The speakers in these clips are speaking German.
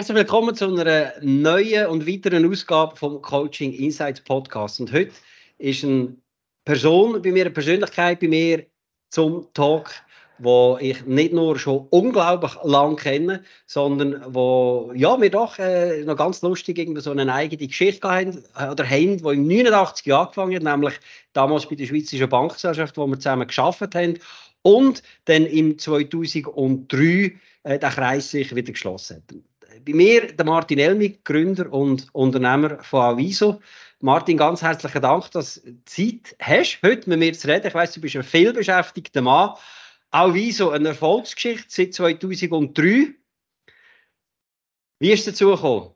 Herzlich willkommen zu einer neuen und weiteren Ausgabe vom Coaching Insights Podcast. Und heute ist eine Person bei mir, eine Persönlichkeit bei mir zum Talk, wo ich nicht nur schon unglaublich lang kenne, sondern wo ja, wir doch äh, noch ganz lustig irgendwie so eine eigene Geschichte haben, äh, oder haben, die im 89 angefangen hat, nämlich damals bei der Schweizerischen Bankgesellschaft, wo wir zusammen geschafft haben und dann im 2003 äh, der Kreis sich wieder geschlossen hat bei mir der Martin Elmi, Gründer und Unternehmer von Aviso. Martin, ganz herzlichen Dank, dass du Zeit hast, heute mit mir zu reden. Ich weiß, du bist ein vielbeschäftigter Mann. Aviso, eine Erfolgsgeschichte seit 2003. Wie ist es dazu gekommen?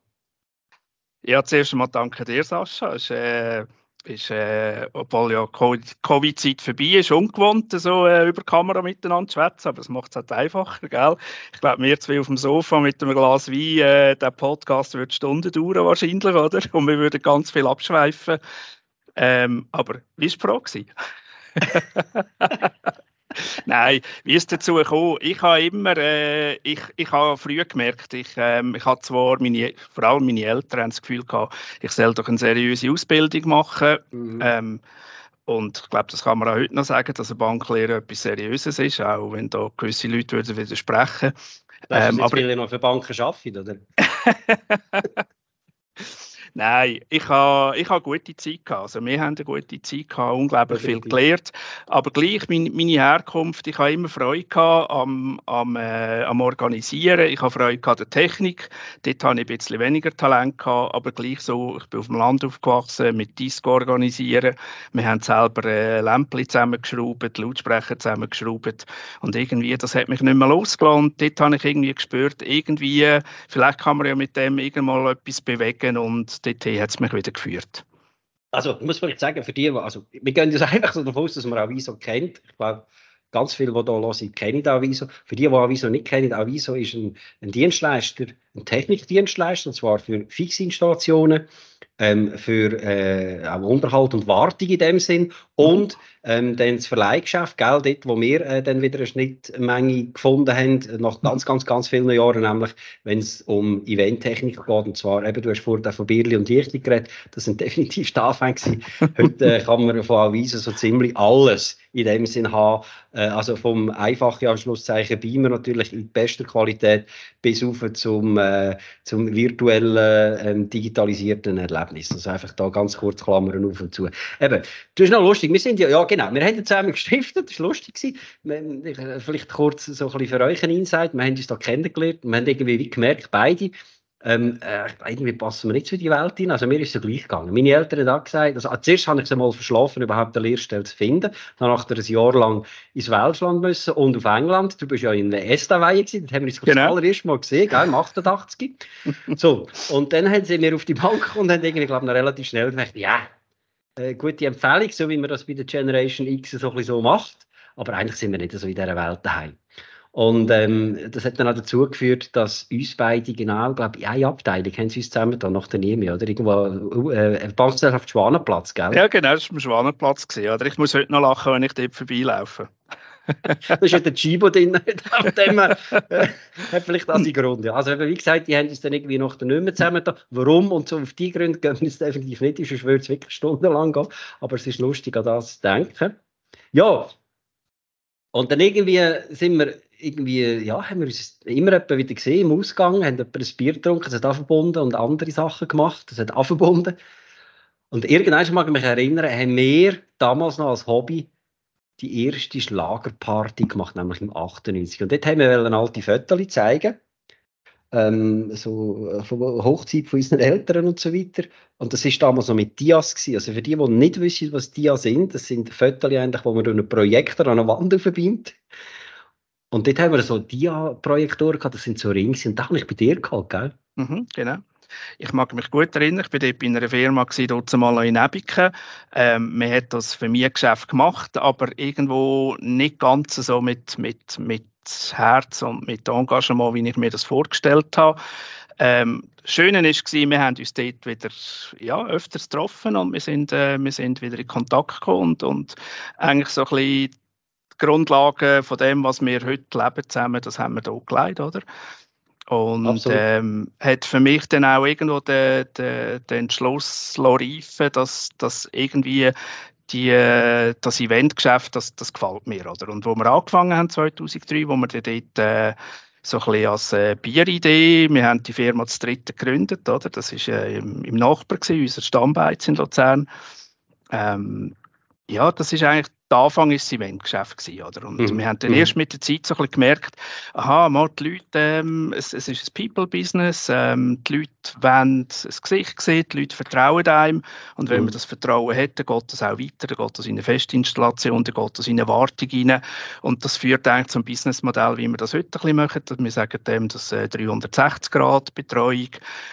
Ja, zuerst einmal danke dir, Sascha. Es ist, äh ist, äh, obwohl ja Covid-Zeit vorbei ist, ungewohnt, so äh, über Kamera miteinander zu schwätzen, aber es macht es halt einfacher, gell? Ich glaube, wir zwei auf dem Sofa mit einem Glas Wein, äh, der Podcast würde Stunden dauern wahrscheinlich, oder? Und wir würden ganz viel abschweifen. Ähm, aber wie war die Frage? Nein, wie ist es dazu gekommen? Ich habe immer, äh, ich, ich habe früh gemerkt, ich, ähm, ich habe zwar meine, vor allem meine Eltern das Gefühl gehabt, ich soll doch eine seriöse Ausbildung machen. Mhm. Ähm, und ich glaube, das kann man auch heute noch sagen, dass eine Banklehre etwas Seriöses ist, auch wenn da gewisse Leute würden widersprechen. Ähm, aber viele noch für Banken arbeiten, oder? Nein, ich habe ich ha gute Zeit gehabt. Also wir haben eine gute Zeit gehabt, unglaublich viel gelernt. Aber gleich meine, meine Herkunft, ich habe immer Freude gehabt am, am, äh, am Organisieren. Ich habe Freude gehabt an der Technik. Dort habe ich ein bisschen weniger Talent gehabt, aber gleich so, ich bin auf dem Land aufgewachsen, mit Disco organisieren. Wir haben selber äh, Lämpchen zusammengeschraubt, Lautsprecher zusammengeschraubt. Und irgendwie, das hat mich nicht mehr losgelassen. Und dort habe ich irgendwie gespürt, irgendwie, vielleicht kann man ja mit dem irgendwann mal etwas bewegen und dorthin hat es mich wieder geführt. Also, ich muss vielleicht sagen, für die, also, wir gehen jetzt einfach so davon aus, dass man Aviso kennt. Ich glaube, ganz viele, die hier hören, kennen Aviso. Für die, die Aviso nicht kennen, Aviso ist ein, ein Dienstleister, ein Technikdienstleister, und zwar für Fixinstallationen ähm, für äh, auch Unterhalt und Wartung in dem Sinn und ähm, dann das Verleihgeschäft, gell, dort, wo wir äh, dann wieder eine Schnittmenge gefunden haben, nach ganz, ganz, ganz vielen Jahren, nämlich wenn es um Eventtechnik geht, und zwar eben, du hast vorhin von Birli und Dichtung geredet, das sind definitiv die Anfänge Heute äh, kann man von Avisen so ziemlich alles in dem Sinn haben, äh, also vom einfachen Anschlusszeichen Beamer natürlich in bester Qualität bis auf zum, äh, zum virtuellen, ähm, digitalisierten Erlebnis. Erlebnis. Also einfach da ganz kurz Klammern auf und zu. Eben, das ist noch lustig. Wir sind ja, ja genau, wir haben zusammen gestiftet, das war lustig. Gewesen. Vielleicht kurz so ein bisschen für euch ein Insight. Wir haben uns da kennengelernt. Wir haben irgendwie gemerkt, beide, ähm, äh, irgendwie passen wir nicht zu die Welt hin. Also mir ist es gleich gegangen. Meine Eltern haben gesagt, also zuerst habe ich es mal verschlafen, überhaupt eine Lehrstelle zu finden. Dann nach ein Jahr lang ins Welschland müssen und auf England. Du bist ja in Estaweihe gewesen, das haben wir uns genau. das allererste Mal gesehen, gell, im 88. so, und dann haben sie mir auf die Bank und haben irgendwie, glaube ich, relativ schnell gedacht, ja, äh, gute Empfehlung, so wie man das bei der Generation X so ein so macht. Aber eigentlich sind wir nicht so in dieser Welt daheim. Und ähm, das hat dann auch dazu geführt, dass uns beide genau, glaube ich, eine Abteilung haben sie uns zusammen da nach der Nemi, oder? Irgendwo, äh, Bankgesellschaft Schwanenplatz, gell? Ja, genau, das war am Schwanenplatz. Gewesen, oder? Ich muss heute noch lachen, wenn ich dort vorbeilaufe. Da ist ja der Chibo drin, dem äh, hat vielleicht auch die Gründe. Also wie gesagt, die haben uns dann irgendwie noch nicht mehr zusammen da. Warum und so auf die Gründe gehen wir jetzt definitiv nicht, sonst würde es wirklich stundenlang gehen. Aber es ist lustig, an das zu denken. Ja, und dann irgendwie sind wir irgendwie, ja, haben wir uns immer wieder gesehen im Ausgang, haben ein Bier getrunken, es hat aufgebunden und andere Sachen gemacht, es hat aufgebunden. Und irgendwann mag ich mich erinnern, haben wir damals noch als Hobby die erste Schlagerparty gemacht, nämlich im 98. Und dort haben wir eine alte Fotos zeigen, ähm, so äh, von Hochzeit von unseren Eltern und so weiter. Und das ist damals noch mit Dias gewesen. Also für die, die nicht wissen, was Dias sind, das sind Fotos eigentlich, wo man durch einen Projektor an eine Wand verbindet. Und dort haben wir so Dia-Projektoren gehabt, das sind so Rings. Und da habe ich bei dir gehabt, gell? Mhm, genau. Ich mag mich gut erinnern, ich war dort bei einer Firma, dort mal in Ebiken. Ähm, man hat das für mich Geschäft gemacht, aber irgendwo nicht ganz so mit, mit, mit Herz und mit Engagement, wie ich mir das vorgestellt habe. Ähm, das Schöne war, wir haben uns dort wieder ja, öfters getroffen und wir sind, äh, wir sind wieder in Kontakt gekommen und, und eigentlich so ein bisschen die Grundlagen von dem, was wir heute leben zusammen, das haben wir hier gelegt, oder? Und ähm, hat für mich dann auch irgendwo den, den, den Entschluss reifen dass, dass irgendwie die, das Eventgeschäft, das, das gefällt mir. Oder? Und wo wir angefangen haben 2003, wo wir dann dort äh, so ein bisschen als äh, Bieridee, wir haben die Firma zu dritten gegründet, oder? das war äh, im, im Nachbar, gewesen, unser Stammbeiz in Luzern. Ähm, ja, das ist eigentlich der Anfang ist das Eventgeschäft gewesen, oder? Und mhm. wir haben dann mhm. erst mit der Zeit so ein bisschen gemerkt, aha, mal die Leute, ähm, es, es, ist ein People-Business, ähm, die Leute wollen das Gesicht sehen, die Leute vertrauen einem und wenn mhm. man das Vertrauen hat, dann geht das auch weiter, dann geht das in eine Festinstallation, dann geht das in eine Wartung rein und das führt eigentlich zum Businessmodell, wie wir das heute ein bisschen machen. Wir sagen dem das äh, 360-Grad-Betreuung,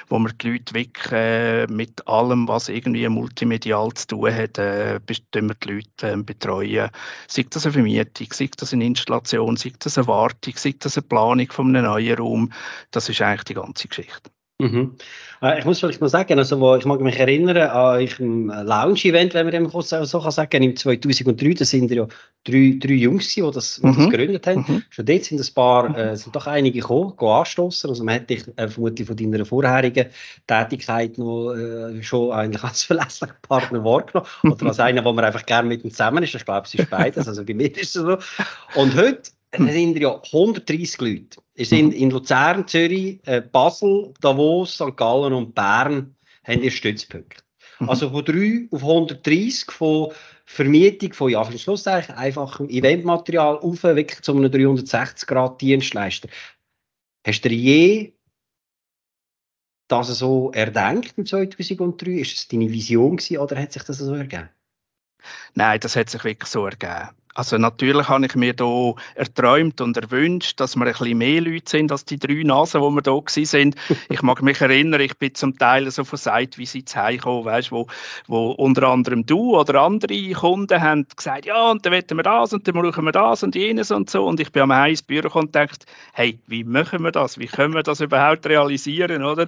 wo wir die Leute wirklich äh, mit allem, was irgendwie multimedial zu tun hat, äh, wir die Leute äh, betreuen betreuen. Sei das eine Vermietung, sei das eine Installation, sei das eine Wartung, sei das eine Planung von einem neuen Raum. Das ist eigentlich die ganze Geschichte. Mhm. Äh, ich muss vielleicht noch sagen, also wo, ich mag mich erinnern an ein Lounge-Event, wenn man dem so kann sagen, im 2003, da sind ja drei, drei Jungs, die das, mhm. das gegründet haben. Mhm. Schon dort sind ein paar, äh, sind doch einige gekommen, anstoßen. Also man hat dich äh, vermutlich von deiner vorherigen Tätigkeit noch äh, schon eigentlich als verlässlichen Partner wahrgenommen oder als einer, wo man einfach gerne mit ihm zusammen ist. Ich glaube, es ist beides. Also bei mir ist es so. Und heute. Es sind ja 130 Leute. Es sind mhm. in Luzern, Zürich, äh, Basel, Davos, St. Gallen und Bern haben ihr Stützpunkte. Mhm. Also von 3 auf 130 von Vermietung von ja, Schlusszeichen, einfachem Eventmaterial auf wirklich zu einem 360-Grad-Dienstleister. Hast du je das so erdenkt im 2003? Ist es deine Vision gewesen, oder hat sich das so ergeben? Nein, das hat sich wirklich so ergeben. Also natürlich habe ich mir da erträumt und erwünscht, dass wir ein bisschen mehr Leute sind als die drei Nasen, wo wir da sind. Ich mag mich erinnern, ich bin zum Teil so von Site-Visits heimgekommen, weißt, wo, wo unter anderem du oder andere Kunden haben gesagt, ja, und dann wollen wir das und dann brauchen wir das und jenes und so. Und ich bin am Heim ins Büro und dachte, hey, wie machen wir das? Wie können wir das überhaupt realisieren, oder?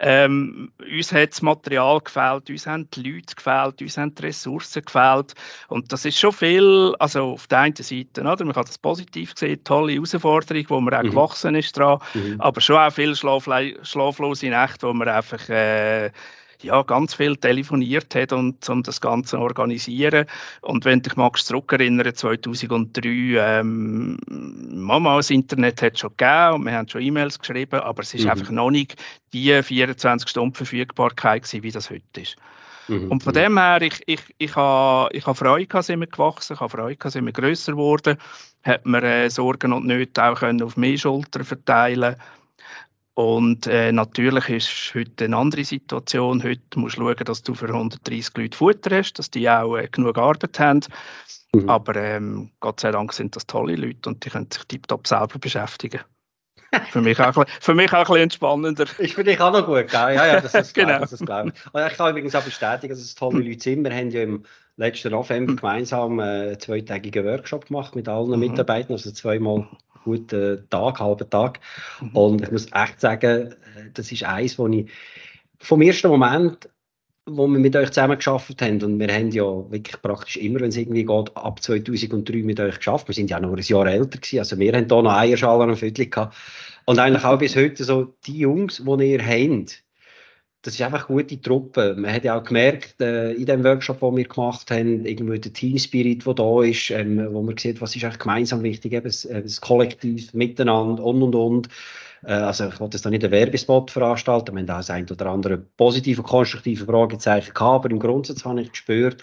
Ähm, uns hat das Material gefällt, uns haben die Leute gefällt, uns haben die Ressourcen gefällt. Und das ist schon viel, also auf der einen Seite, oder? man kann das positiv sehen, tolle Herausforderung, wo man auch mhm. gewachsen ist dran, mhm. aber schon auch viele schlaflose Nächte, wo man einfach äh, ja, ganz viel telefoniert hat, und, um das Ganze zu organisieren. Und wenn dich magst zurückerinnern, 2003, ähm, Mama, das Internet hat schon gegeben und wir haben schon E-Mails geschrieben, aber es ist mhm. einfach noch nicht die 24 Stunden Verfügbarkeit gewesen, wie das heute ist. Mhm. Und von mhm. dem her, ich, ich, ich habe ich ha Freude gehabt, sind wir gewachsen, ich habe Freude gehabt, sind wir grösser geworden, hat man äh, Sorgen und Nöte auch können auf mehr Schultern verteilen und äh, natürlich ist heute eine andere Situation. Heute musst du schauen, dass du für 130 Leute Futter hast, dass die auch äh, genug Arbeit haben. Mhm. Aber ähm, Gott sei Dank sind das tolle Leute und die können sich tiptop selber beschäftigen für, mich auch, für mich auch ein bisschen entspannender. Ist für dich auch noch gut, gell? Ja, ja, das ist genau. das ist klar. Und ich kann übrigens auch bestätigen, dass es tolle Leute sind. Wir haben ja im letzten November mhm. gemeinsam einen zweitägigen Workshop gemacht mit allen mhm. Mitarbeitern, also zweimal guten Tag, halben Tag. Und ich muss echt sagen, das ist eins, wo ich vom ersten Moment wo wir mit euch zusammen geschafft haben. Und wir haben ja wirklich praktisch immer, wenn es irgendwie geht, ab 2003 mit euch geschafft. Wir sind ja noch ein Jahr älter gewesen. Also wir haben da noch Eierschalen und Viertel. Und eigentlich auch bis heute so, die Jungs, die ihr habt, das ist einfach eine gute Truppe. Man hat ja auch gemerkt, äh, in dem Workshop, den wir gemacht haben, irgendwie der Team Spirit, der da ist, ähm, wo man sieht, was ist eigentlich gemeinsam wichtig, eben das, äh, das Kollektiv, Miteinander und und und. Äh, also ich wollte jetzt da nicht einen Werbespot veranstalten, wir haben auch das ein oder andere positive, konstruktive Fragezeichen gehabt, aber im Grundsatz habe ich gespürt,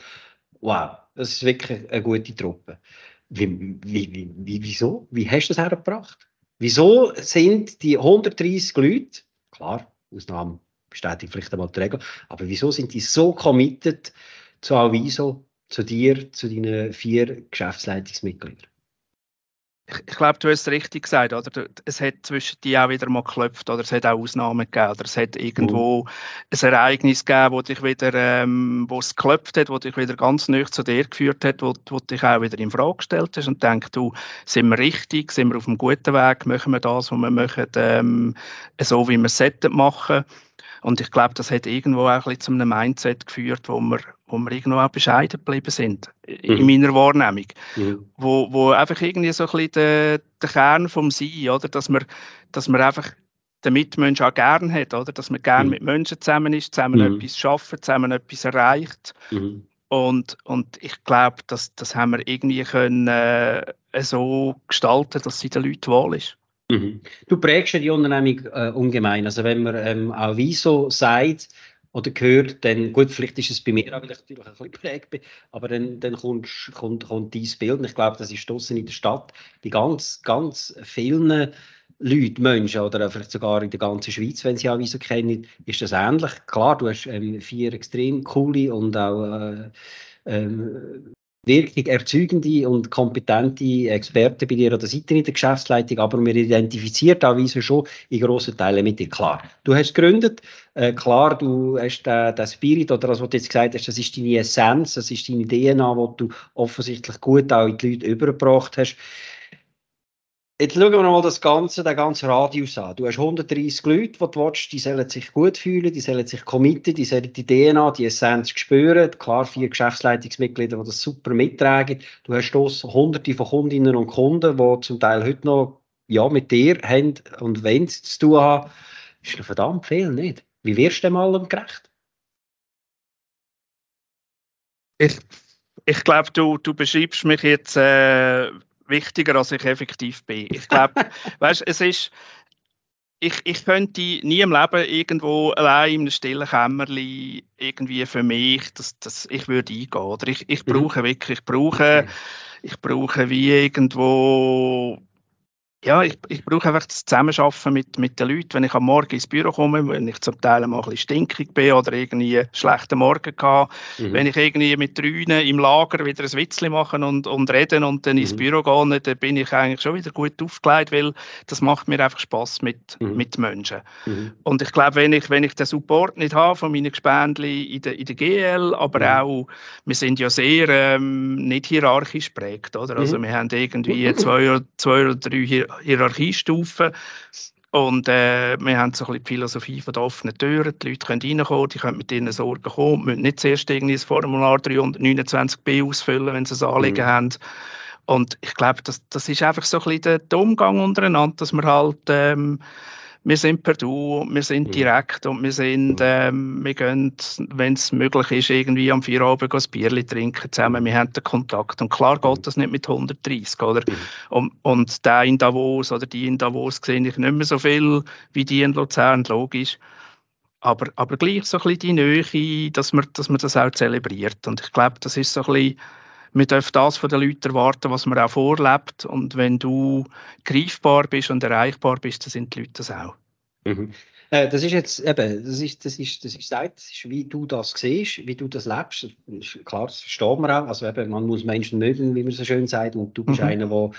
wow, das ist wirklich eine gute Truppe. Wie, wie, wie, wieso? Wie hast du das hergebracht? Wieso sind die 130 Leute, klar, Ausnahmen bestätigt vielleicht einmal die Regel, aber wieso sind die so committed zu Aviso, zu dir, zu deinen vier Geschäftsleitungsmitgliedern? Ich, ich glaube, du hast es richtig gesagt, oder? Es hat zwischen die auch wieder mal geklopft, oder? Es hat auch Ausnahmen gegeben, oder? Es hat irgendwo mhm. ein Ereignis gegeben, wo dich wieder, ähm, wo es geklopft hat, wo dich wieder ganz neu zu dir geführt hat, wo, wo dich auch wieder in Frage gestellt hast und denkst, du, sind wir richtig, sind wir auf einem guten Weg, machen wir das, was wir machen, ähm, so wie wir es machen und ich glaube, das hat irgendwo auch ein bisschen zu einem Mindset geführt, wo wir, wo wir irgendwo auch bescheiden geblieben sind, in mhm. meiner Wahrnehmung. Mhm. Wo, wo einfach irgendwie so ein bisschen der, der Kern vom Sein, oder? Dass man, dass man einfach den Mitmenschen auch gerne hat, oder? Dass man gerne mhm. mit Menschen zusammen ist, zusammen mhm. etwas schafft, zusammen etwas erreicht. Mhm. Und, und ich glaube, das, das haben wir irgendwie können, äh, so gestalten, dass sie den Leuten wohl ist. Mhm. Du prägst ja die Unternehmung äh, ungemein. Also wenn man ähm, auch Wieso sagt oder hört, dann, gut, vielleicht ist es bei mir auch, weil ich natürlich ein bisschen geprägt bin, aber dann, dann kommt, kommt, kommt dieses Bild und ich glaube, das ist draußen in der Stadt, die ganz, ganz vielen Leute, Menschen oder vielleicht sogar in der ganzen Schweiz, wenn sie auch Wieso kennen, ist das ähnlich. Klar, du hast ähm, vier extrem coole und auch äh, ähm, wirklich erzeugende und kompetente Experten bei dir an der Seite in der Geschäftsleitung, aber man identifiziert auch schon in grossen Teilen mit dir. Klar, du hast gegründet, äh, klar, du hast den, den Spirit oder das, was du jetzt gesagt hast, das ist deine Essenz, das ist deine DNA, die du offensichtlich gut auch in die Leute übergebracht hast. Jetzt schauen wir mal das Ganze, den ganzen Radius an. Du hast 130 Leute, die du willst, die sollen sich gut fühlen, die sollen sich committen, die sollen die DNA, die Essenz spüren. Klar, vier Geschäftsleitungsmitglieder, die das super mittragen. Du hast das hunderte von Kundinnen und Kunden, die zum Teil heute noch ja, mit dir haben und wenn sie zu tun haben. Ist verdammt viel, nicht? Wie wirst du dem allem gerecht? Ich, ich glaube, du, du beschreibst mich jetzt äh, wichtiger, als ich effektiv bin. Ich glaube, weißt, es ist, ich, ich könnte nie im Leben irgendwo allein in einem stillen Kämmerlein irgendwie für mich, dass, dass ich würde eingehen. Oder ich, ich mhm. brauche wirklich, ich brauche, ich brauche wie irgendwo ja, ich, ich brauche einfach das Zusammenarbeiten mit, mit den Leuten. Wenn ich am Morgen ins Büro komme, wenn ich zum Teil mal ein bisschen stinkig bin oder irgendwie einen schlechten Morgen hatte, mhm. wenn ich irgendwie mit drünen im Lager wieder ein Witzli machen und, und reden und dann mhm. ins Büro gehe, dann bin ich eigentlich schon wieder gut aufgelegt, weil das macht mir einfach Spass mit, mhm. mit Menschen. Mhm. Und ich glaube, wenn ich, wenn ich den Support nicht habe von meinen Gespendli in der, in der GL, aber mhm. auch, wir sind ja sehr ähm, nicht hierarchisch prägt, oder? Also mhm. wir haben irgendwie zwei, zwei oder drei hier Hierarchiestufen. Und äh, wir haben so ein bisschen die Philosophie von der offenen Türen. Die Leute können reinkommen, die können mit ihren Sorgen kommen, müssen nicht zuerst irgendwie das Formular 329b ausfüllen, wenn sie ein Anliegen mhm. haben. Und ich glaube, das, das ist einfach so ein bisschen der, Umgang untereinander, dass man halt ähm, wir sind per Du, wir sind mhm. direkt und wir sind, mhm. ähm, wir gehen, wenn es möglich ist, irgendwie am Feierabend ein Bierchen trinken zusammen, wir haben den Kontakt. Und klar geht mhm. das nicht mit 130, oder? Und, und der in Davos oder die in Davos sehe ich nicht mehr so viel wie die in Luzern, logisch. Aber, aber gleich so ein bisschen die Nähe, dass man, dass man das auch zelebriert. Und ich glaube, das ist so ein bisschen wir dürfen das von den Leuten erwarten, was man auch vorlebt. Und wenn du greifbar bist und erreichbar bist, dann sind die Leute das auch. Mhm. Äh, das ist jetzt eben, das ist, das ist, das ist, das ist, wie du das siehst, wie du das lebst. Klar, das versteht man auch. Also eben, man muss Menschen mögen, wie man so schön sagt. Und du bist mhm. einer, der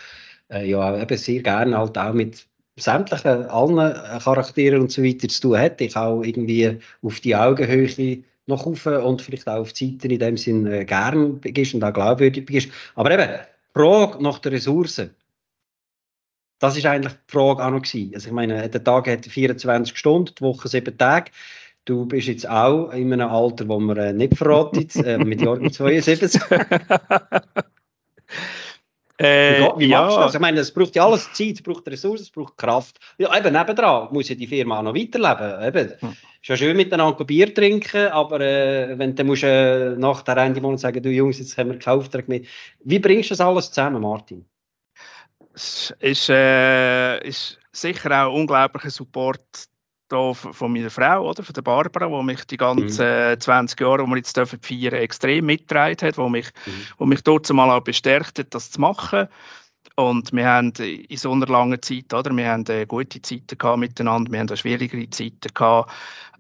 äh, ja, eben sehr gerne halt auch mit sämtlichen, allen Charakteren und so weiter zu tun hat. Ich auch irgendwie auf die Augenhöhe noch rauf und vielleicht auch auf die Seite in dem Sinn äh, gern bist und auch glaubwürdig bist. Aber eben, die Frage nach den Ressourcen, das ist eigentlich die Frage auch noch gewesen. Also ich meine, der Tag hat 24 Stunden, die Woche 7 Tage. Du bist jetzt auch in einem Alter, wo man äh, nicht verratet, äh, mit Jahren 72. Äh, wie ja. machst du das? Ich meine, es braucht ja alles Zeit, es braucht Ressourcen, es braucht Kraft. Ja, eben nebendran muss ja die Firma auch noch weiterleben. Eben. Hm. Ist ja schön miteinander Bier trinken, aber äh, wenn du musst, äh, nach der Ende Monat sagen, du Jungs, jetzt haben wir keinen Auftrag mehr. Wie bringst du das alles zusammen, Martin? Es ist, äh, ist sicher auch unglaublicher Support da von meiner Frau, oder? von der Barbara, die mich die ganzen mhm. 20 Jahre, die wir jetzt dürfen feiern, extrem mitgetragen hat, die mich, mhm. wo mich dort mal auch bestärkt hat, das zu machen. Und wir haben in so einer langen Zeit, oder? wir haben äh, gute Zeiten gehabt miteinander, wir haben auch schwierigere Zeiten gehabt.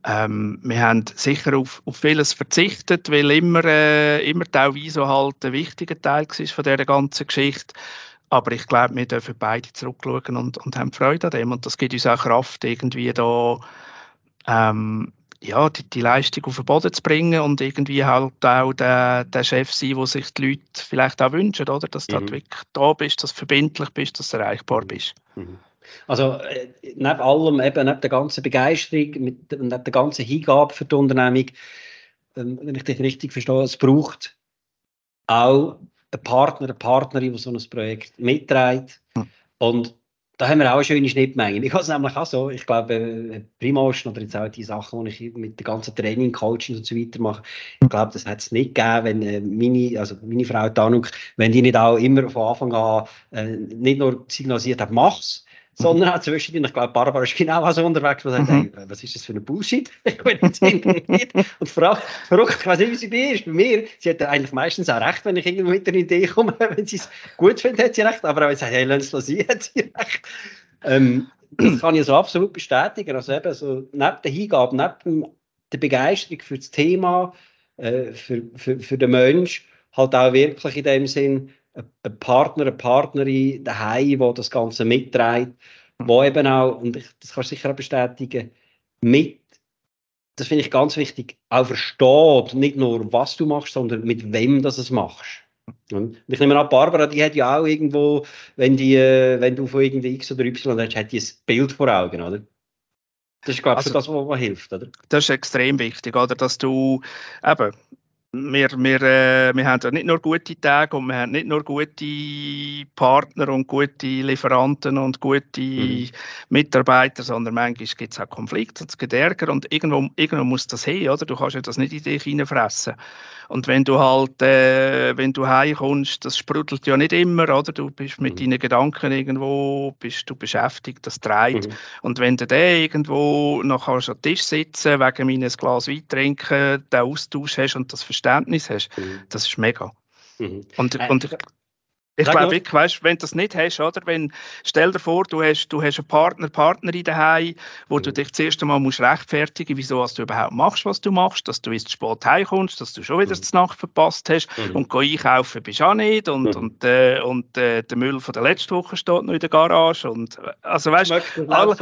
Ähm, wir haben sicher auf, auf vieles verzichtet, weil immer, äh, immer teilweise halt ein wichtiger Teil war von dieser ganzen Geschichte. Aber ich glaube, wir dürfen beide zurückschauen und, und haben Freude an dem. Und das gibt uns auch Kraft, irgendwie da ähm, ja, die, die, Leistung auf den Boden zu bringen und irgendwie halt auch der, der Chef sein, wo sich die Leute vielleicht auch wünschen, oder? Dass mhm. du wirklich da bist, dass du verbindlich bist, dass du erreichbar bist. Mhm. Also äh, neben allem, eben neben der ganzen Begeisterung, mit, neben der ganzen Hingabe für die Unternehmung, ähm, wenn ich dich richtig verstehe, es braucht auch einen Partner, eine Partnerin, die so ein Projekt mitträgt. Mhm. Und da haben wir auch eine schöne Schnittmenge. Ich habe es nämlich auch so, ich glaube, äh, Primotion oder jetzt auch die Sachen, die ich mit der ganzen Training, Coaching und so weiter mache, ich glaube, das hat es nicht gegeben, wenn äh, meine, also meine Frau Tanuk, wenn die nicht auch immer von Anfang an äh, nicht nur signalisiert hat, mach's, sondern auch zwischendurch, ich glaube, Barbara ist genau so unterwegs, und sagt, hey, was ist das für ein Bullshit? Ich bin jetzt nicht. Und verrückt, verrückt, ich weiß nicht, wie sie bei ist. Bei mir, sie hat eigentlich meistens auch recht, wenn ich irgendwo mit einer Idee komme, wenn sie es gut findet, hat sie recht, aber wenn sie sagt, hey, lass es sein, hat sie recht. Ähm, das kann ich so absolut bestätigen. Also eben so, neben der Hingabe, neben der Begeisterung für das Thema, äh, für, für, für den Mensch, halt auch wirklich in dem Sinn, ein Partner, eine Partnerin daheim, die das Ganze mitträgt, wo eben auch, und ich, das kannst du sicher auch bestätigen, mit, das finde ich ganz wichtig, auch versteht, nicht nur was du machst, sondern mit wem du es machst. Und ich nehme an, Barbara, die hat ja auch irgendwo, wenn, die, äh, wenn du von irgendwie X oder Y hast, hat die ein Bild vor Augen, oder? Das ist, glaube ich, also, das, was, was hilft, oder? Das ist extrem wichtig, oder? Dass du eben wir, wir, äh, wir haben ja nicht nur gute Tage und wir haben nicht nur gute Partner und gute Lieferanten und gute mhm. Mitarbeiter, sondern manchmal gibt es auch Konflikte und es gibt Ärger und irgendwo, irgendwo muss das hin, oder? Du kannst ja das nicht in dich hineinfressen. Und wenn du halt, äh, wenn du heimkommst, das sprudelt ja nicht immer, oder? Du bist mit mhm. deinen Gedanken irgendwo, bist du beschäftigt, das treibt. Mhm. Und wenn du dann irgendwo nachher am Tisch sitzen, wegen meines Glas Wein trinken, den Austausch hast und das Verständnis hast, mhm. das ist mega. Mhm. Und, äh, und ich, ich glaube, ich, weißt, wenn du das nicht hast, oder? Wenn, stell dir vor, du hast, du hast einen Partner, Partnerin daheim, wo mhm. du dich zuerst einmal musst rechtfertigen musst, wieso du überhaupt machst, was du machst, dass du jetzt spät heimkommst, dass du schon wieder mhm. die Nacht verpasst hast mhm. und einkaufen bist auch nicht und, mhm. und, äh, und äh, der Müll von der letzten Woche steht noch in der Garage und also weißt alle,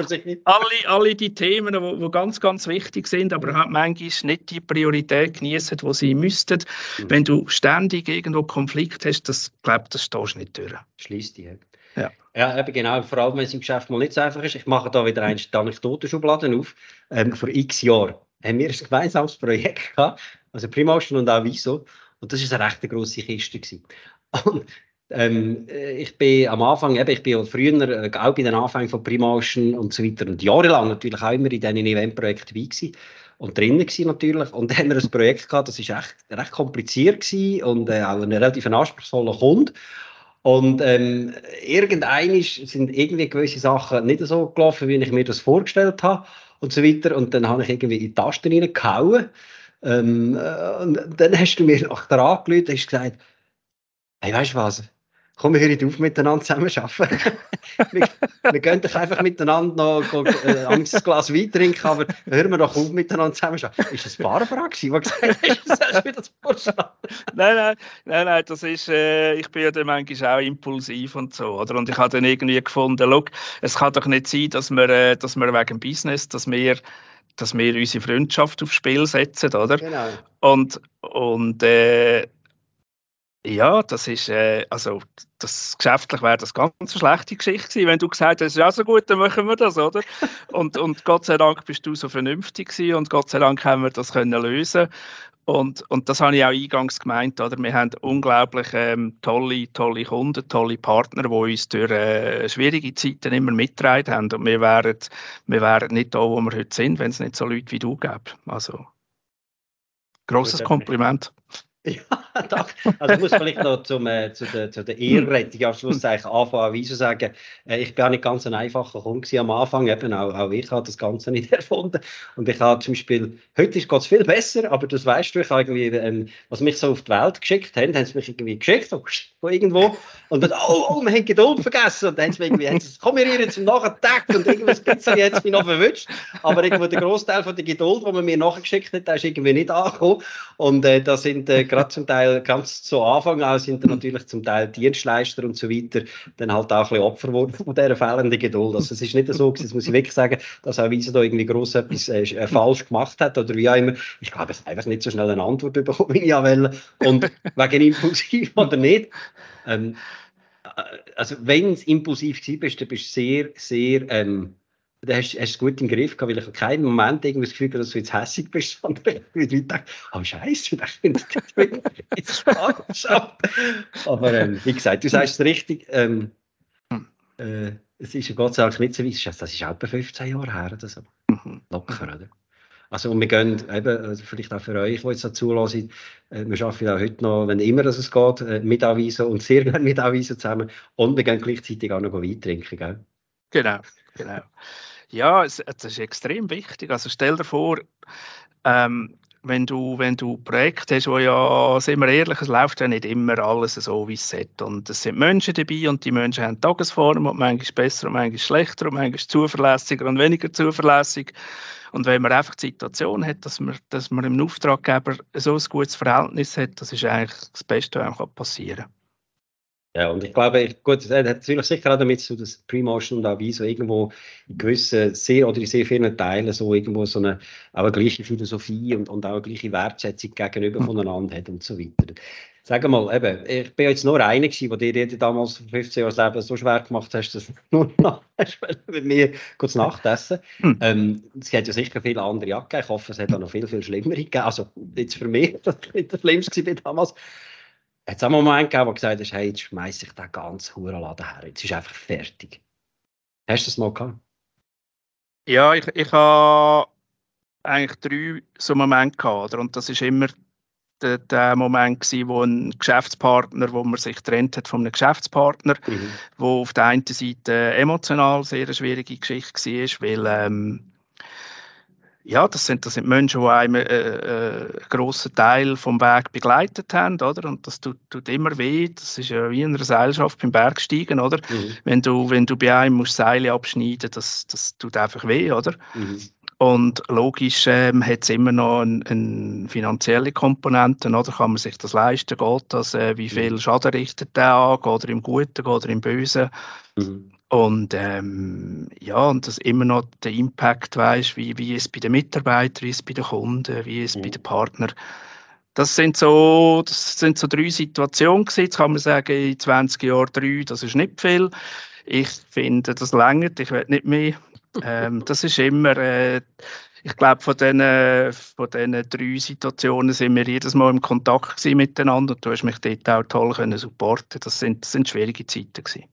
alle, alle die Themen, die ganz, ganz wichtig sind, aber halt manchmal nicht die Priorität genießen, die sie müssten. Mhm. Wenn du ständig irgendwo Konflikt hast, das glaube das steht gehst nicht durch. Schließt die. Ja. ja, eben genau. Vor allem, wenn es im Geschäft mal nicht so einfach ist. Ich mache da wieder eine Anekdotenschubladen auf. Ähm, vor x Jahren haben wir ein gemeinsames Projekt gehabt, also Primotion und auch Wieso. Und das war eine recht grosse Kiste. Gewesen. Und, ähm, ich bin am Anfang, eben, ich bin früher äh, auch bei den Anfängen von Primotion und so weiter und jahrelang natürlich auch immer in diesen Eventprojekten dabei gewesen und drinnen gewesen natürlich. Und dann haben wir ein Projekt gehabt, das war recht, recht kompliziert gewesen und äh, auch ein relativ anspruchsvoller Kunde. Und ähm, sind irgendwie gewisse Sachen nicht so gelaufen, wie ich mir das vorgestellt habe und so weiter. Und dann habe ich irgendwie in die Tasten reingehauen. Ähm, äh, und dann hast du mir nach der angelötet und hast gesagt, hey, weißt du was? Komm, wir hören auf, miteinander zusammen arbeiten. wir, wir können doch einfach miteinander noch äh, ein Glas Wein trinken, aber hören wir doch auf, miteinander zusammen arbeiten. Ist das Barbara gewesen, die gesagt hat, das das vorschlagen? Nein, nein, nein, nein, das ist, äh, ich bin ja dann manchmal auch impulsiv und so, oder? Und ich habe dann irgendwie gefunden, look, es kann doch nicht sein, dass wir, äh, dass wir wegen Business, dass wir dass wir unsere Freundschaft aufs Spiel setzen, oder? Genau. Und, und äh, ja, das ist, äh, also das geschäftlich wäre das ganz eine schlechte Geschichte gewesen, wenn du gesagt hättest, ja so gut, dann machen wir das, oder? und, und Gott sei Dank bist du so vernünftig gewesen und Gott sei Dank haben wir das können lösen und, und das habe ich auch eingangs gemeint, oder? Wir haben unglaublich ähm, tolle, tolle Kunden, tolle Partner, die uns durch äh, schwierige Zeiten immer mitgetragen haben und wir wären, wir wären nicht da, wo wir heute sind, wenn es nicht so Leute wie du gäbe. Also, großes Kompliment. Ja, doch. Also ich muss vielleicht noch zum, äh, zu der, zu der Ehrrettung am Schlusszeichen anfangen, wie sagen, äh, ich bin auch nicht ganz ein einfacher Kunde am Anfang, eben auch, auch ich habe das Ganze nicht erfunden. Und ich habe zum Beispiel, heute geht es viel besser, aber das weißt du, ich irgendwie, ähm, was mich so auf die Welt geschickt haben, haben sie mich irgendwie geschickt, von irgendwo und dann, oh, oh, wir haben Geduld vergessen und dann haben sie mich irgendwie, komm, wir hier zum Nachentag und irgendwas bisschen jetzt mich noch verwünscht, aber irgendwo der Großteil von der Geduld, die man mir nachgeschickt hat, der ist irgendwie nicht angekommen. Und äh, da sind äh, gerade zum Teil ganz zu Anfang an sind dann natürlich zum Teil Dienstleister und so weiter dann halt auch ein bisschen Opfer von dieser fehlenden Geduld. Also es ist nicht so, das muss ich wirklich sagen, dass auch Wiese da irgendwie gross etwas äh, falsch gemacht hat oder wie auch immer. Ich glaube, es einfach nicht so schnell eine Antwort bekommen, wie ich will. Und wegen impulsiv oder nicht. Ähm, äh, also wenn es impulsiv war, bist, dann bist du sehr, sehr ähm, da hast, hast du es gut im Griff gehabt, weil ich keinen Moment irgendwie das Gefühl habe, dass du jetzt hässlich bist, sondern ich denken, oh Scheiße, ich finde das falsch. Aber ähm, wie gesagt, du sagst es richtig, ähm, äh, es ist ja Gott sei Dank nicht so weit, das ist auch etwa 15 Jahre her oder so. Mhm. Locker, oder? Also, und wir gehen eben, also vielleicht auch für euch, die jetzt dazu hören, äh, wir arbeiten auch heute noch, wenn immer es geht, äh, mit Avisen und sehr gerne mit Avisen zusammen. Und wir gehen gleichzeitig auch noch Wein trinken, gell? Genau, genau. Ja, es, es ist extrem wichtig. Also stell dir vor, ähm, wenn du, wenn du Projekte hast, wo ja, sind wir ehrlich, es läuft ja nicht immer alles so, wie es sollte. Und es sind Menschen dabei und die Menschen haben Tagesform und manchmal besser und manchmal schlechter und manchmal zuverlässiger und weniger zuverlässig. Und wenn man einfach die Situation hat, dass man, dass man im Auftraggeber so ein gutes Verhältnis hat, das ist eigentlich das Beste, was einem passieren kann. Ja, und ich glaube, gut, das hat natürlich sicher auch damit zu dass Premotion und auch wie so irgendwo in gewissen, sehr oder in sehr vielen Teilen so irgendwo so eine, auch eine gleiche Philosophie und, und auch eine gleiche Wertschätzung gegenüber hm. voneinander hat und so weiter. Sag mal, eben, ich bin jetzt nur einer gewesen, der dir damals vor 15 Jahren das Leben so schwer gemacht hast, dass du nur noch mit mir kurz Nachtessen. Hm. Ähm, es hat ja sicher viele andere gegeben. Ich hoffe, es hat auch noch viel, viel schlimmere gegeben. Also jetzt für mich, das nicht das Schlimmste war damals hat es auch einen Moment gegeben, wo gesagt hast, hey, jetzt schmeiße ich den ganzen Hurenladen her, jetzt ist einfach fertig. Hast du das mal gehabt? Ja, ich, ich habe eigentlich drei so Momente gehabt, oder? und das ist immer der, der Moment gewesen, wo ein Geschäftspartner, wo man sich trennt hat von einem Geschäftspartner, mhm. wo auf der einen Seite emotional sehr eine schwierige Geschichte war, weil ähm, ja, das sind, das sind Menschen, die einem äh, äh, einen grossen Teil vom Weg begleitet haben, oder? Und das tut, tut immer weh. Das ist ja wie in einer Seilschaft beim Bergsteigen, oder? Mhm. Wenn, du, wenn du bei einem musst Seile abschneiden das, das tut einfach weh, oder? Mhm. Und logisch ähm, hat es immer noch eine ein finanzielle Komponente, oder? Kann man sich das leisten? Geht das? Äh, wie viel mhm. Schaden richtet der an? Geht er im Guten? Geht er im Bösen? Mhm. Und ähm, ja, und das immer noch der Impact, weißt, wie, wie es bei den Mitarbeitern, wie es bei den Kunden, wie es mhm. bei den Partnern. Das sind so, das sind so drei Situationen gewesen. Jetzt kann man sagen, in 20 Jahren drei, das ist nicht viel. Ich finde, das längert, ich will nicht mehr. ähm, das ist immer, äh, ich glaube, von diesen, von diesen drei Situationen sind wir jedes Mal im Kontakt miteinander und du hast mich dort auch toll können supporten. Das sind, das sind schwierige Zeiten gewesen.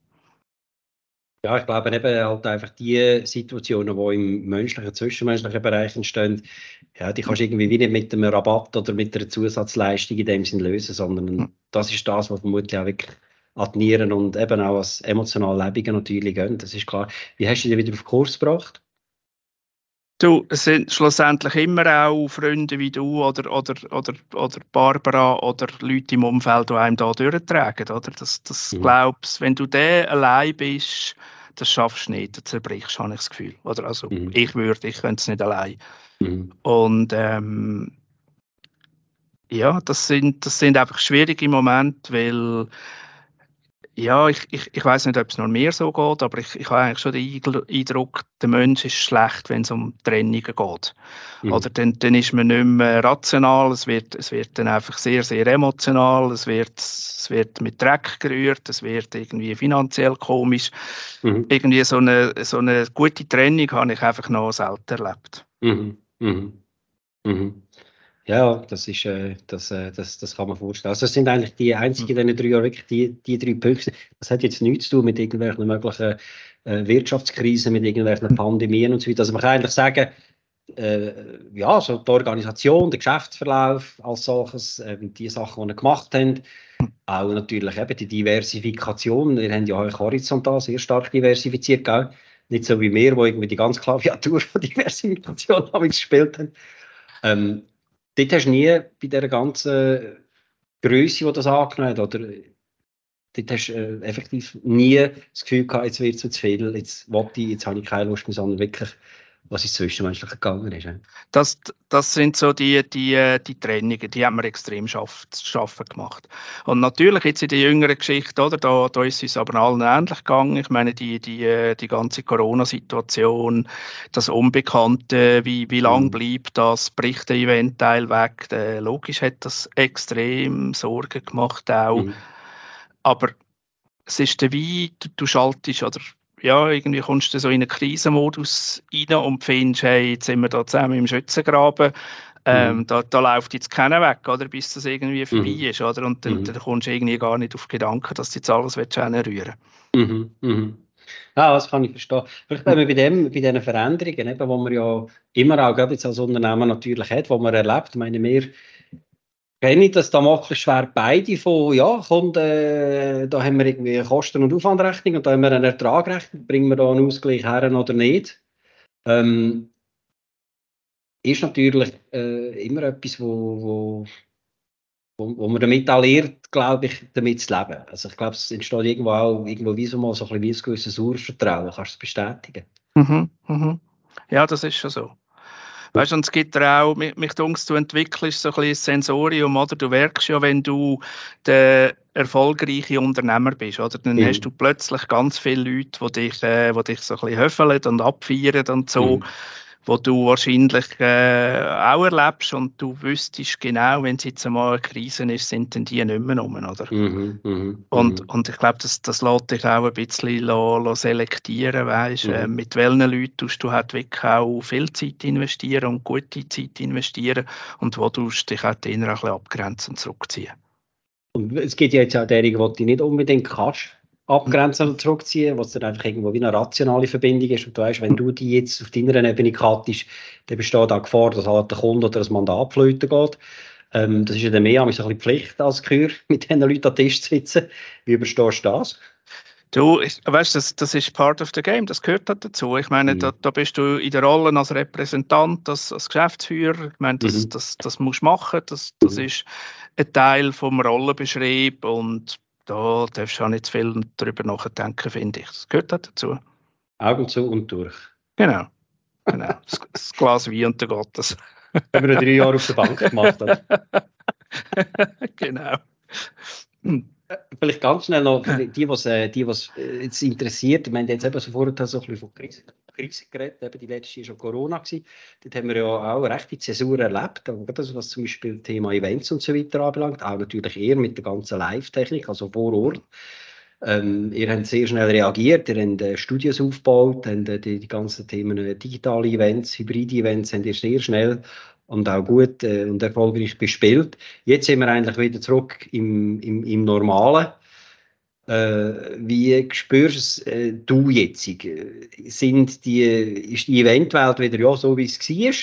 Ja, ich glaube eben halt einfach die Situationen, die im menschlichen, zwischenmenschlichen Bereich entstehen, ja, die kannst du irgendwie nicht mit einem Rabatt oder mit einer Zusatzleistung in dem Sinn lösen, sondern hm. das ist das, was vermutlich auch wirklich adnieren und eben auch als emotional Lebige natürlich gehen. Das ist klar. Wie hast du dich wieder auf Kurs gebracht? Du, es sind schlussendlich immer auch Freunde wie du oder, oder, oder, oder Barbara oder Leute im Umfeld, die einem da durchtragen. Oder? Das, das mhm. glaubst, wenn du der allein bist, das schaffst du nicht, das zerbrichst, habe ich das Gefühl. Oder also mhm. ich würde, ich könnte es nicht allein. Mhm. Und ähm, ja, das sind, das sind einfach schwierige Momente, weil ja, ich, ich, ich weiß nicht, ob es noch mehr so geht, aber ich, ich habe eigentlich schon den Eindruck, der Mensch ist schlecht, wenn es um Trennungen geht. Mhm. Oder dann, dann ist man nicht mehr rational, es wird, es wird dann einfach sehr, sehr emotional, es wird, es wird mit Dreck gerührt, es wird irgendwie finanziell komisch. Mhm. Irgendwie so eine, so eine gute Trennung habe ich einfach noch selten erlebt. Mhm. Mhm. mhm. Ja, das ist, äh, das, äh, das, das kann man vorstellen. Also, das sind eigentlich die einzigen in diesen drei Jahren wirklich die, die drei Punkte. Das hat jetzt nichts zu tun mit irgendwelchen möglichen äh, Wirtschaftskrisen, mit irgendwelchen Pandemien und so weiter. Also, man kann eigentlich sagen, äh, ja, so die Organisation, der Geschäftsverlauf als solches, äh, die Sachen, die wir gemacht haben, auch natürlich eben die Diversifikation. Wir haben ja euch horizontal sehr stark diversifiziert, gell? Nicht so wie wir, wo irgendwie die ganze Klaviatur von Diversifikation gespielt haben. Ähm, dort hast du nie bei dieser ganzen Größe, die das angenommen hat, oder? Dort hast du äh, effektiv nie das Gefühl gehabt, jetzt wird es zu viel, jetzt, ich, jetzt habe ich keine Lust mehr, sondern wirklich was ins Zwischenmenschliche gegangen ist. Das, das sind so die, die, die Trennungen, die haben wir extrem schaff, schaffen gemacht. Und natürlich jetzt in der jüngeren Geschichte, oder, da, da ist es aber allen ähnlich gegangen. Ich meine, die, die, die ganze Corona-Situation, das Unbekannte, wie, wie lang mhm. bleibt das, bricht der Event-Teil weg, äh, logisch hat das extrem Sorgen gemacht auch. Mhm. Aber es ist der Wein, du, du schaltest oder ja, irgendwie kommst du so in einen Krisenmodus rein und findest, hey, jetzt sind wir da zusammen im Schützengraben, ähm, mhm. da, da läuft jetzt keiner weg, oder, bis das irgendwie vorbei mhm. ist, oder? Und dann, mhm. dann kommst du irgendwie gar nicht auf Gedanken, dass du jetzt alles rühren mhm. mhm. Ja, das kann ich verstehen. Vielleicht wenn wir bei, dem, bei diesen Veränderungen, eben, die man ja immer auch jetzt als Unternehmer natürlich hat, die man erlebt, meine wir kenne ich das da macht es schwer beide von, ja, kommt, äh, da haben wir irgendwie Kosten- und Aufwandrechnung und da haben wir eine Ertragrechnung, bringen wir da einen Ausgleich her oder nicht. Ähm, ist natürlich äh, immer etwas, wo, wo, wo, wo man damit auch lernt, glaube ich, damit zu leben. Also ich glaube, es entsteht irgendwo auch irgendwo wie so mal so ein, gewisses Urvertrauen. Kannst du das bestätigen? Mhm, mhm. Ja, das ist schon so. Weißt du, es gibt ja auch, mich, mich denkst, du entwickelst so ein bisschen Sensorium, oder? Du merkst ja, wenn du der erfolgreiche Unternehmer bist, oder? Dann mhm. hast du plötzlich ganz viele Leute, die dich, äh, die dich so ein bisschen höfeln und abfeiern und so. Mhm wo du wahrscheinlich äh, auch erlebst und du wüsstest genau, wenn es jetzt einmal eine Krise ist, sind dann die nicht mehr rum, oder? Mhm, mh, und, mh. und ich glaube, das, das lässt dich auch ein bisschen lo, lo selektieren, weißt, mhm. äh, mit welchen Leuten tust du halt wirklich auch viel Zeit investieren und gute Zeit investieren und wo du dich auch eher ein bisschen abgrenzen und zurückziehen. Und es gibt ja jetzt auch derjenige, die du nicht unbedingt kannst, abgrenzen und zurückziehen, was dann einfach irgendwo wie eine rationale Verbindung ist. Und du weißt, wenn du die jetzt auf deiner Ebene kattest, dann besteht auch Gefahr, dass halt der Kunde oder das Mandat flöten geht. Ähm, das ist ja dann mehr ein bisschen Pflicht als Kür, mit diesen Leuten am Tisch zu sitzen. Wie überstehst du das? Du, weißt, das, das ist part of the game, das gehört halt dazu. Ich meine, mhm. da, da, bist du in der Rolle als Repräsentant, als, als Geschäftsführer. Ich meine, das, mhm. das, das musst du machen, das, das mhm. ist ein Teil vom Rollenbeschrieb und da darfst du auch nicht zu viel darüber nachdenken, finde ich. Das gehört auch dazu. Augen zu und durch. Genau. genau. Das, das Glas Wein und der Gottes. Wenn man drei Jahre auf der Bank gemacht hat. genau. Vielleicht ganz schnell noch, die, die was, äh, die, was äh, jetzt interessiert, ich meine, jetzt eben so vorher so ein bisschen von Krise, Krise geredet, eben die letzte war schon Corona. Dort haben wir ja auch rechte Zäsur erlebt, das, was zum Beispiel das Thema Events und so weiter anbelangt, auch natürlich eher mit der ganzen Live-Technik, also vor Ort. Ähm, ihr habt sehr schnell reagiert, ihr habt äh, Studios aufgebaut, habt, äh, die, die ganzen Themen äh, digitale Events, hybride Events, habt ihr sehr schnell und auch gut äh, und erfolgreich bespielt. Jetzt sind wir eigentlich wieder zurück im, im, im Normalen. Äh, wie spürst äh, du jetzt? Sind die, ist die Eventwelt wieder ja, so, wie es war?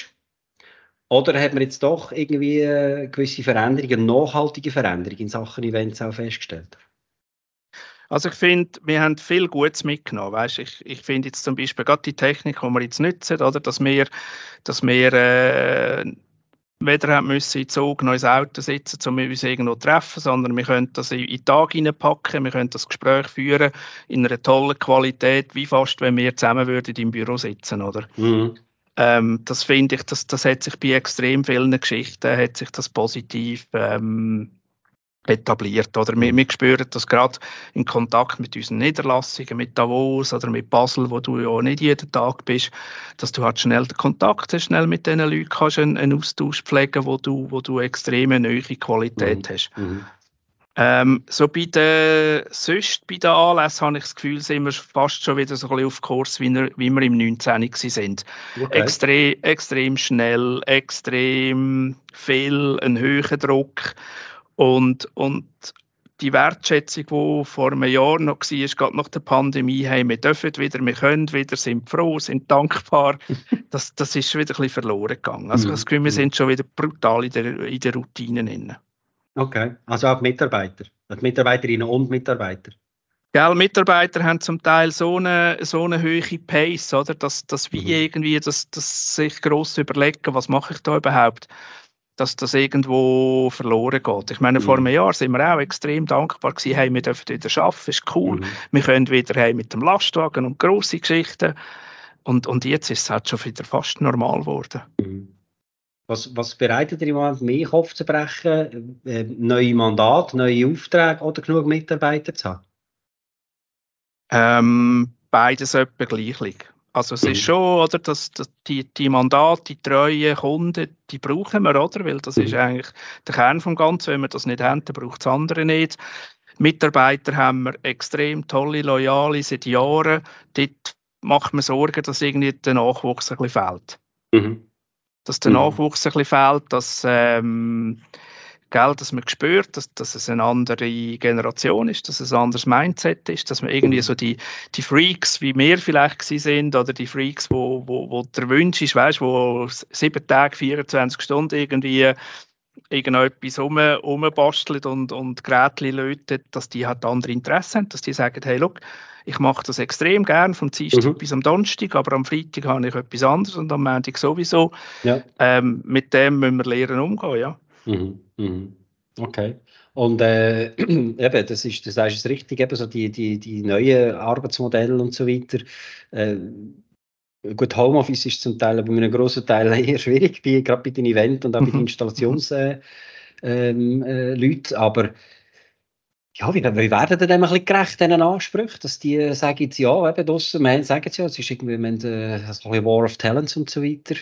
Oder hat man jetzt doch irgendwie äh, gewisse Veränderungen, nachhaltige Veränderungen in Sachen Events auch festgestellt? Also ich finde, wir haben viel Gutes mitgenommen. Weißt, ich, ich finde jetzt zum Beispiel gerade die Technik, die wir jetzt nutzen, oder, dass wir, dass wir äh, weder haben müssen in Zug noch ins Auto sitzen, um uns irgendwo zu treffen, sondern wir können das in den Tag hineinpacken, wir können das Gespräch führen in einer tollen Qualität, wie fast, wenn wir zusammen würden im Büro sitzen, oder? Mhm. Ähm, das finde ich, das, das hat sich bei extrem vielen Geschichten, hat sich das positiv ähm, etabliert. Oder wir, mhm. wir spüren das gerade in Kontakt mit unseren Niederlassungen, mit Davos oder mit Basel, wo du ja nicht jeden Tag bist, dass du halt schnell den Kontakt hast, schnell mit diesen Leuten kannst einen, einen Austausch pflegen, wo du, wo du extreme neue Qualität mhm. hast. Mhm. Ähm, so bei den, sonst bei den Anlässen habe ich das Gefühl, sind wir fast schon wieder so ein bisschen auf Kurs, wie wir, wie wir im 19. sind. Okay. Extrem, extrem schnell, extrem viel, ein höherer Druck und, und die Wertschätzung, die vor einem Jahr noch war, gerade nach der Pandemie, hey, wir dürfen wieder, wir können wieder, sind froh, sind dankbar, das, das ist wieder ein bisschen verloren gegangen. Also das Gefühl, wir mhm. sind schon wieder brutal in der, in der Routine drin. Okay, also auch Mitarbeiter, die Mitarbeiterinnen und Mitarbeiter. Ja, Mitarbeiter haben zum Teil so eine, so eine hohe Pace, oder? Dass, dass wir mhm. irgendwie das, das sich gross überlegen, was mache ich da überhaupt? Dass das irgendwo verloren geht. Ich meine, mhm. vor einem Jahr sind wir auch extrem dankbar gewesen, hey, wir dürfen wieder arbeiten, ist cool, mhm. wir können wieder hey, mit dem Lastwagen und grosse Geschichten. Und, und jetzt ist es halt schon wieder fast normal geworden. Mhm. Was, was bereitet ihr im Moment mehr Kopf zu brechen? Äh, neue Mandate, neue Aufträge oder genug Mitarbeiter zu haben? Ähm, beides etwa gleich. Also es mhm. ist schon, oder, dass, dass die, die Mandate, die treuen Kunden, die brauchen wir, oder? Weil das mhm. ist eigentlich der Kern vom Ganzen. Wenn wir das nicht haben, dann braucht es andere nicht. Mitarbeiter haben wir extrem tolle, loyale seit Jahren. Dort macht man Sorgen, dass irgendwie der Nachwuchs ein bisschen fehlt. Mhm dass der mhm. Nachwuchs ein bisschen fehlt, dass, ähm, gell, dass man spürt, dass, dass es eine andere Generation ist, dass es ein anderes Mindset ist, dass man irgendwie so die, die Freaks, wie wir vielleicht sind, oder die Freaks, wo, wo, wo der Wunsch ist, weißt, wo sieben Tage, 24 Stunden irgendwie irgendetwas rum, rumbastelt und, und Geräte lötet, dass die halt andere Interessen haben, dass die sagen, hey, look, ich mache das extrem gern, vom Dienstag mhm. bis am Donnerstag, aber am Freitag habe ich etwas anderes und am Montag sowieso. Ja. Ähm, mit dem müssen wir lernen umgehen, ja. Mhm. Mhm. Okay. Und äh, eben, das ist, das ist richtig, eben so die, die, die neuen Arbeitsmodelle und so weiter. Äh, gut, Homeoffice ist zum Teil bei einem grossen Teil eher schwierig, bei, gerade bei den Event- und auch bei den mhm. Installationsleuten, äh, ähm, äh, aber ja, wie, wie werden denn ein bisschen gerecht diesen Ansprüchen, dass die sagen jetzt ja, eben draussen, wir sagen es ja, es ist irgendwie, wir haben, äh, ein bisschen War of Talents und so weiter.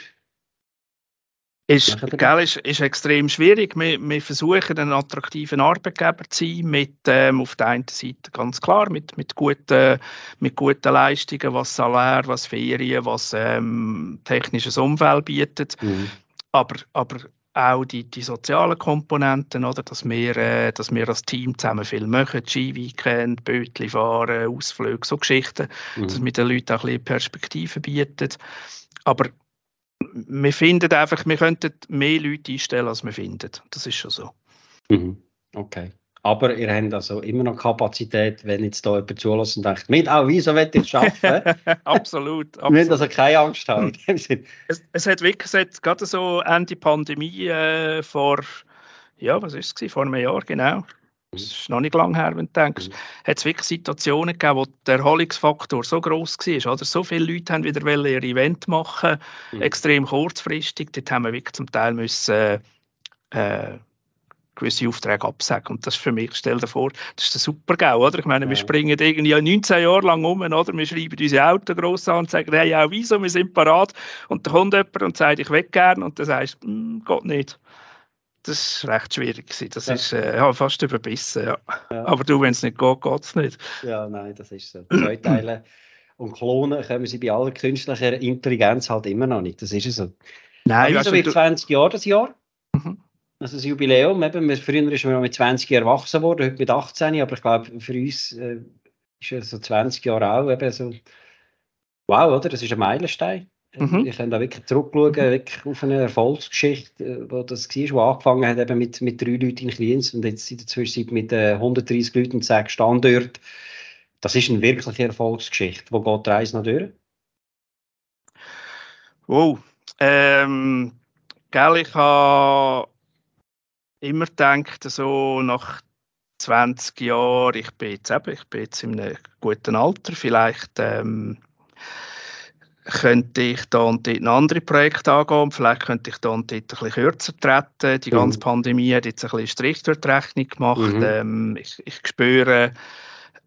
Ist, gell, ist, ist extrem schwierig. Wir, wir versuchen, einen attraktiven Arbeitgeber zu sein, mit, ähm, auf der einen Seite ganz klar, mit, mit, guten, mit guten Leistungen, was Salär, was Ferien, was ähm, technisches Umfeld bietet. Mhm. Aber, aber auch die, die sozialen Komponenten, oder? Dass, wir, äh, dass wir als Team zusammen viel machen, Ski-Weekend, Bötli fahren, Ausflüge, so Geschichten, mhm. dass wir den Leuten auch ein bisschen Perspektive bieten. Aber wir finden einfach, wir könnten mehr Leute einstellen, als wir finden. Das ist schon so. Mhm. Okay. Aber ihr habt also immer noch Kapazität, wenn jetzt da jemand zulässt und denkt, mit auch wieso will ich es schaffen? absolut, absolut. Wir also keine Angst haben. es, es hat wirklich es gerade so Ende Pandemie äh, vor, ja, was ist es, vor einem Jahr genau. Das ist noch nicht lange her, wenn du denkst. Mhm. Hat es wirklich Situationen gegeben, wo der Erholungsfaktor so groß war, oder? So viele Leute haben wieder ihr Event machen, mhm. extrem kurzfristig. Dort haben wir wirklich zum Teil müssen, äh, gewisse Aufträge absagen. Und das ist für mich, stell dir vor, das ist super GAU, oder? Ich meine, ja. wir springen irgendwie 19 Jahre lang um, oder? Wir schreiben unsere Autos gross an und sagen, hey, auch wieso, wir sind parat. Und dann kommt jemand und sagt, ich will gerne. Und dann sagst du, hm, geht nicht. Das war recht schwierig. Das ja. ist äh, ja, fast überbissen, ja. ja. Aber du, wenn es nicht geht, geht es nicht. Ja, nein, das ist so. Zwei Teile und Klonen können sie bei aller künstlicher Intelligenz halt immer noch nicht. Das ist so. Nein, wieso wird 20 Jahre das Jahr? Mhm. Also das Jubiläum, eben, früher ist man mit 20 Jahren erwachsen worden, heute mit 18, aber ich glaube, für uns äh, ist so 20 Jahre auch eben so, wow, oder? Das ist ein Meilenstein. Mhm. Ich kann da wirklich zurückschauen, wirklich auf eine Erfolgsgeschichte, äh, wo das war, wo angefangen hat eben mit, mit drei Leuten in Klienz und jetzt in der Zwischenzeit mit äh, 130 Leuten und sechs Standorten. Das ist eine wirkliche Erfolgsgeschichte. Wo geht die Reise noch durch? Wow. Ähm, gell, ich habe immer gedacht, so nach 20 Jahren, ich bin jetzt, eben, ich bin jetzt in einem guten Alter, vielleicht ähm, könnte ich da und dort ein anderes Projekt angehen, vielleicht könnte ich da und dort ein bisschen kürzer treten. Die ganze mhm. Pandemie hat jetzt ein bisschen Strich durch die Rechnung gemacht. Mhm. Ähm, ich, ich spüre,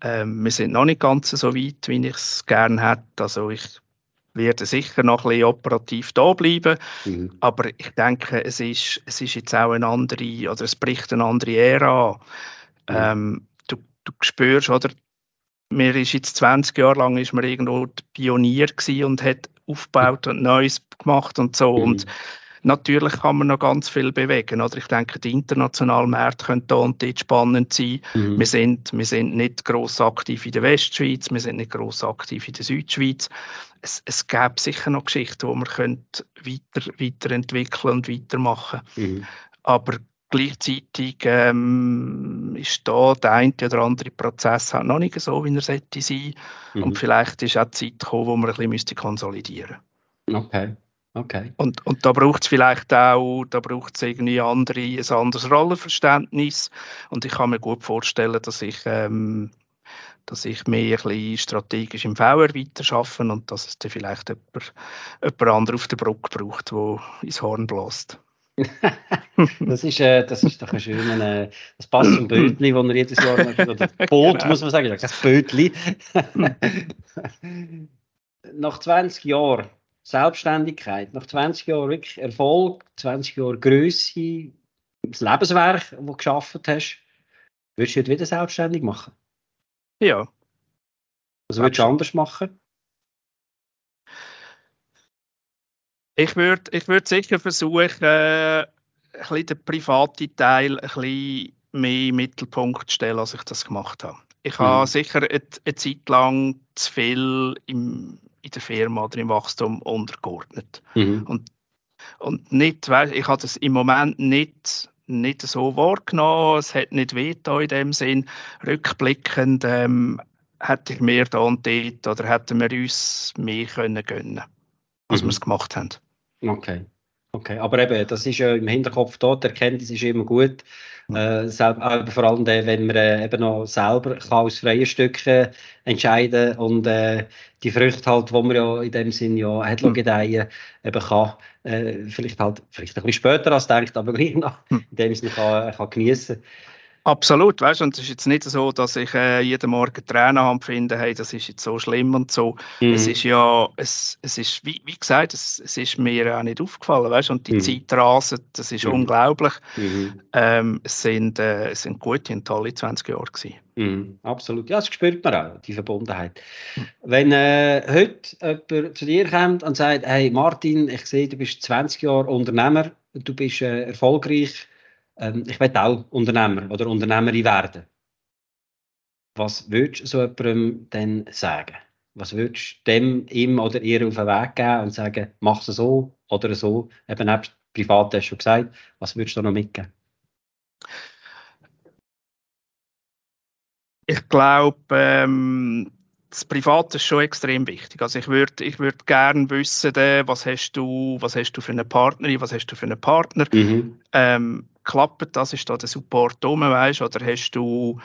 ähm, wir sind noch nicht ganz so weit, wie ich es gerne hätte. Also ich werde sicher noch ein bisschen operativ da bleiben. Mhm. Aber ich denke, es ist, es ist jetzt auch eine andere, oder es bricht eine andere Ära an. Mhm. Ähm, du, du spürst, oder? Mir ist jetzt 20 Jahre lang ist man irgendwo Pionier und hat aufgebaut und Neues gemacht und so. Mhm. Und Natürlich kann man noch ganz viel bewegen. Oder ich denke, die internationalen Märkte können da und dort spannend sein. Mhm. Wir, sind, wir sind nicht gross aktiv in der Westschweiz, wir sind nicht gross aktiv in der Südschweiz. Es, es gäbe sicher noch Geschichten, die man weiter, weiterentwickeln und weitermachen mhm. Aber gleichzeitig ähm, ist da der eine oder andere Prozess halt noch nicht so, wie er sollte sein. Mhm. Und vielleicht ist auch die Zeit gekommen, wo man ein bisschen konsolidieren müsste. Okay. Okay. Und, und da braucht es vielleicht auch, da braucht es irgendwie andere, ein anderes Rollenverständnis. Und ich kann mir gut vorstellen, dass ich, ähm, dass ich mehr ein bisschen strategisch im VR weiterarbeite und dass es dann vielleicht jemand, jemand anderes auf der Brücke braucht, der ins Horn bläst. das, ist, äh, das ist doch ein schöner, äh, das passt zum Bötli, das er jedes Jahr macht, oder Boot, genau. muss man sagen, das Bötli. Nach 20 Jahren Selbstständigkeit, nach 20 Jahren wirklich Erfolg, 20 Jahre Größe, das Lebenswerk, das du geschaffen hast, würdest du heute wieder selbstständig machen? Ja. Was würdest du anders machen? Ich würde ich würd sicher versuchen, äh, ein den privaten Teil ein bisschen mehr im Mittelpunkt zu stellen, als ich das gemacht habe. Ich mhm. habe sicher eine, eine Zeit lang zu viel im, in der Firma oder im Wachstum untergeordnet. Mhm. Und, und nicht, ich habe das im Moment nicht, nicht so wahrgenommen, es hat nicht wehgetan in dem Sinn. Rückblickend ähm, hätte ich mehr da und dort oder hätten wir uns mehr können gönnen als mhm. wir es gemacht haben. Okay. Okay, aber eben, das ist ja im Hinterkopf da, die Erkenntnis ist immer gut. Äh, selber, vor allem, dann, wenn man äh, eben noch selber kann aus freien Stücken entscheiden und äh, die Früchte halt, die man ja in dem Sinn ja hat mhm. gedeihen, eben kann, äh, vielleicht halt vielleicht ein bisschen später als denkt, aber gleich noch mhm. in dem Sinne kann, kann genießen. Absolut, weißt und es ist jetzt nicht so, dass ich äh, jeden Morgen Tränen empfinde, hey, das ist jetzt so schlimm und so. Mhm. Es ist ja, es, es ist, wie, wie gesagt, es, es ist mir auch nicht aufgefallen, weißt und die mhm. Zeit rasen, das ist mhm. unglaublich. Mhm. Ähm, es, sind, äh, es sind gute und tolle 20 Jahre gewesen. Mhm. Absolut, ja, das spürt man auch, die Verbundenheit. Mhm. Wenn äh, heute jemand zu dir kommt und sagt, hey Martin, ich sehe, du bist 20 Jahre Unternehmer, du bist äh, erfolgreich, ich will auch Unternehmer oder Unternehmerin werden. Was würdest du so jemandem denn sagen? Was würdest du dem, ihm oder ihr auf den Weg geben und sagen, mach es so oder so? Eben nebst privat hast du schon gesagt. Was würdest du da noch mitgeben? Ich glaube, ähm, das Private ist schon extrem wichtig. Also ich würde ich würd gerne wissen, was hast du, was hast du für eine Partnerin, was hast du für einen Partner. Mhm. Ähm, klappt das? Ist da der Support rum, weißt, oder hast du,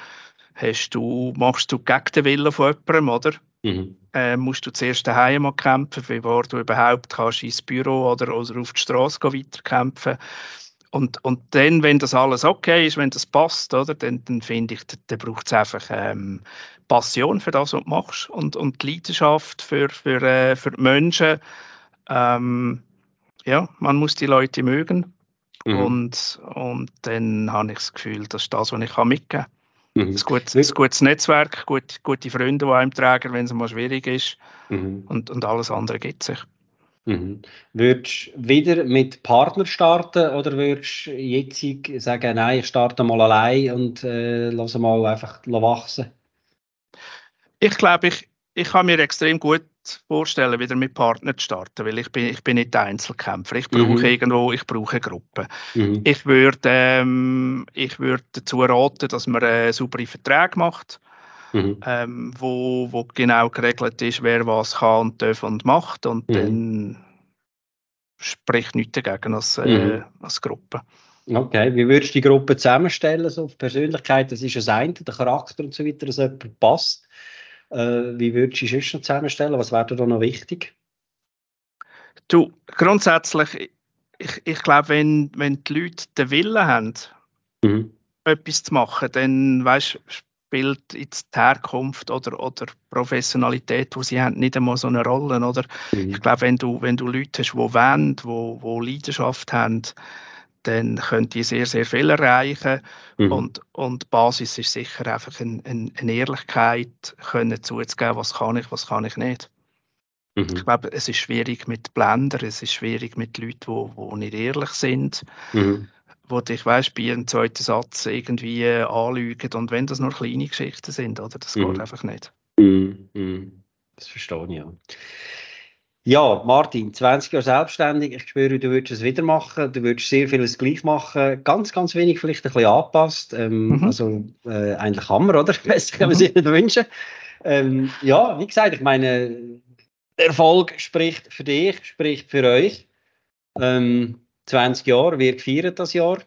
hast du, machst du gegen den Willen von jemandem, oder? Mhm. Äh, musst du zuerst daheim mal kämpfen, bevor du überhaupt kannst ins Büro oder, oder auf die Straße weiterkämpfen und, und dann, wenn das alles okay ist, wenn das passt, oder, dann, dann finde ich, dann braucht es einfach ähm, Passion für das, was du machst und, und die Leidenschaft für, für, äh, für die Menschen. Ähm, ja, man muss die Leute mögen Mhm. Und, und dann habe ich das Gefühl, das ist das, was ich mitgeben kann. Mhm. Ein, gutes, ein gutes Netzwerk, gut, gute Freunde, die einem tragen, wenn es mal schwierig ist. Mhm. Und, und alles andere gibt sich. Mhm. Würdest du wieder mit Partner starten oder würdest du jetzt sagen, nein, ich starte mal allein und äh, lasse mal einfach wachsen? Ich glaube, ich, ich kann mir extrem gut vorstellen, wieder mit Partnern zu starten, weil ich bin, ich bin nicht Einzelkämpfer. Ich brauche mhm. irgendwo, ich brauche eine Gruppe. Mhm. Ich würde ähm, ich würd dazu raten, dass man äh, saubere Verträge macht, mhm. ähm, wo, wo genau geregelt ist, wer was kann und darf und macht und mhm. dann spricht nichts dagegen als, äh, mhm. als Gruppe. Okay, wie würdest du die Gruppe zusammenstellen, so auf Persönlichkeit, das ist das eine, der Charakter und so weiter, dass jemand passt. Äh, wie würdest du sonst noch zusammenstellen? Was wäre da noch wichtig? Du, grundsätzlich, ich, ich glaube, wenn, wenn die Leute den Willen haben, mhm. etwas zu machen, dann weißt, spielt jetzt die Herkunft oder, oder Professionalität, die sie haben, nicht einmal so eine Rolle. Oder? Mhm. Ich glaube, wenn du, wenn du Leute hast, die wollen, die, die Leidenschaft haben, dann könnt ihr sehr, sehr viel erreichen. Mhm. Und, und die Basis ist sicher einfach ein, ein, eine Ehrlichkeit, können zuzugeben, was kann ich, was kann ich nicht. Mhm. Ich glaube, es ist schwierig mit Blender, es ist schwierig mit Leuten, die, nicht ehrlich sind, mhm. wo dich, weißt, bei einem zweiten Satz irgendwie anlügen und wenn das nur kleine Geschichten sind, oder? Das mhm. geht einfach nicht. Mhm. Mhm. Das verstehe ich, ja. Ja, Martin, 20 Jahre selbstständig. Ich spüre, du würdest es wieder machen. Du würdest sehr vieles gleich machen. Ganz, ganz wenig vielleicht ein bisschen angepasst. Ähm, mhm. Also äh, eigentlich Hammer, oder? Besser kann man sich nicht wünschen. Ähm, ja, wie gesagt, ich meine, Erfolg spricht für dich, spricht für euch. Ähm, 20 Jahre, wir feiern das Jahr.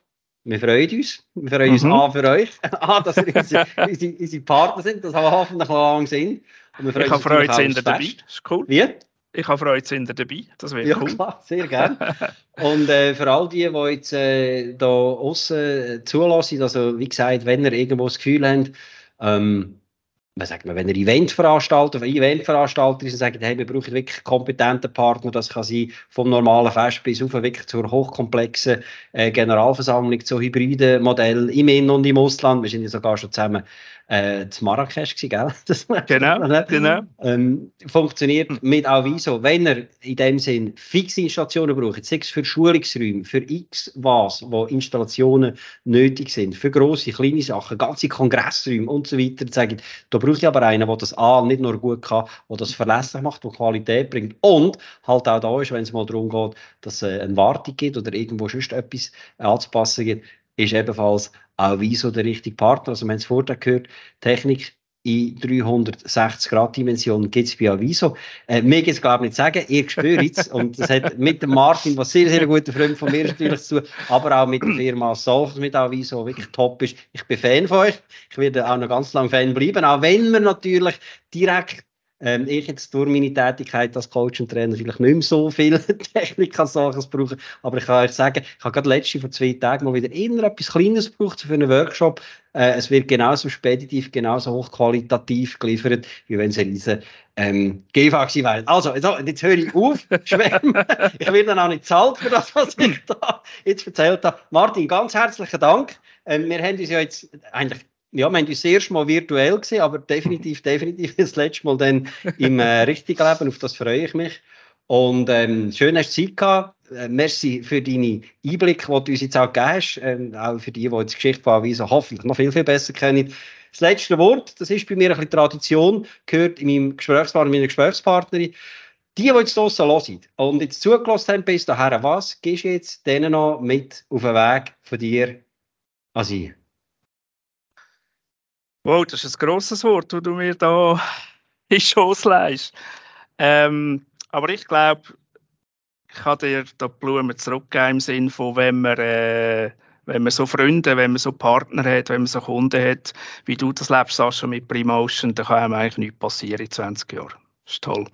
Wir freuen uns. Wir freuen uns mhm. an für euch, an, dass ihr unsere, unsere, unsere Partner sind, das haben wir hoffentlich noch lange sind. Und wir freuen ich habe Freude, sind dabei. Das ist cool. Wie? Ich habe Freude, sind ihr dabei. Das wäre ja, cool. klar, sehr gerne. Und äh, für all die, die jetzt äh, da außen äh, zulassen, also wie gesagt, wenn ihr irgendwo das Gefühl habt, ähm, was sagt man, wenn ihr Eventveranstalter, Eventveranstalter ist und sagt, hey, wir brauchen wirklich kompetente Partner, das kann sein vom normalen Fest bis auf wirklich zur hochkomplexen äh, Generalversammlung, zu hybriden Modellen im In- und im Ausland. Wir sind ja sogar schon zusammen äh, zu Marrakesch gewesen, gell? Das genau, genau. Ähm, funktioniert mit Aviso. Wenn ihr in dem Sinn fixe Installationen braucht, sei es für Schulungsräume, für x was, wo Installationen nötig sind, für grosse, kleine Sachen, ganze Kongressräume und so weiter, sagen, da brauche ich aber einen, der das A nicht nur gut kann, der das verlässlich macht, der Qualität bringt und halt auch da ist, wenn es mal darum geht, dass es eine Wartung gibt oder irgendwo sonst etwas anzupassen gibt, ist ebenfalls auch Wieso der richtige Partner. Also, wir haben es vorher gehört, Technik in 360-Grad-Dimension gibt es bei Aviso. Äh, mir gibt es ich nicht sagen, ihr spürt es. und das hat mit dem Martin, was sehr, sehr guter Freund von mir natürlich zu aber auch mit der Firma Solches mit Aviso wirklich top ist. Ich bin Fan von euch. Ich werde auch noch ganz lange Fan bleiben, auch wenn wir natürlich direkt ähm, ich jetzt durch meine Tätigkeit als Coach und Trainer vielleicht nicht mehr so viel Technik als solches brauchen, aber ich kann euch sagen, ich habe gerade letzte vor zwei Tagen mal wieder eher etwas Kleines gebraucht für einen Workshop. Äh, es wird genauso speditiv, genauso hochqualitativ geliefert, wie wenn es ein riesen ähm, GV gewesen. Also, jetzt, jetzt höre ich auf, schwärmen. ich werde dann auch nicht zahlt für das, was ich da jetzt erzählt habe. Martin, ganz herzlichen Dank. Ähm, wir haben uns ja jetzt eigentlich ja, wir haben uns das erste Mal virtuell gesehen, aber definitiv, definitiv das letzte Mal dann im äh, richtigen Leben. Auf das freue ich mich. Und ähm, schön hast du Zeit gehabt. Äh, merci für deine Einblicke, die du uns jetzt auch gegeben hast. Ähm, auch für die, die jetzt die Geschichte von Avisa hoffentlich noch viel, viel besser kennen. Das letzte Wort, das ist bei mir ein bisschen Tradition, gehört in meinem Gesprächspartner, meiner Gesprächspartnerin. Die, die jetzt draussen hören und jetzt zugelassen haben bis dahin, was gehst du jetzt denen noch mit auf den Weg von dir an sie? Wow, das ist ein grosses Wort, das du mir da in Schoß leist. Ähm, aber ich glaube, ich kann dir da die Blumen zurückgeben im Sinne von, wenn man, äh, wenn man so Freunde, wenn man so Partner hat, wenn man so Kunden hat, wie du das lebst, Sascha, mit Primotion, dann kann einem eigentlich nichts passieren in 20 Jahren. Das ist toll.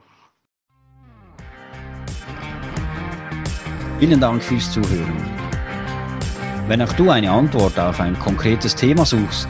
Vielen Dank fürs Zuhören. Wenn auch du eine Antwort auf ein konkretes Thema suchst,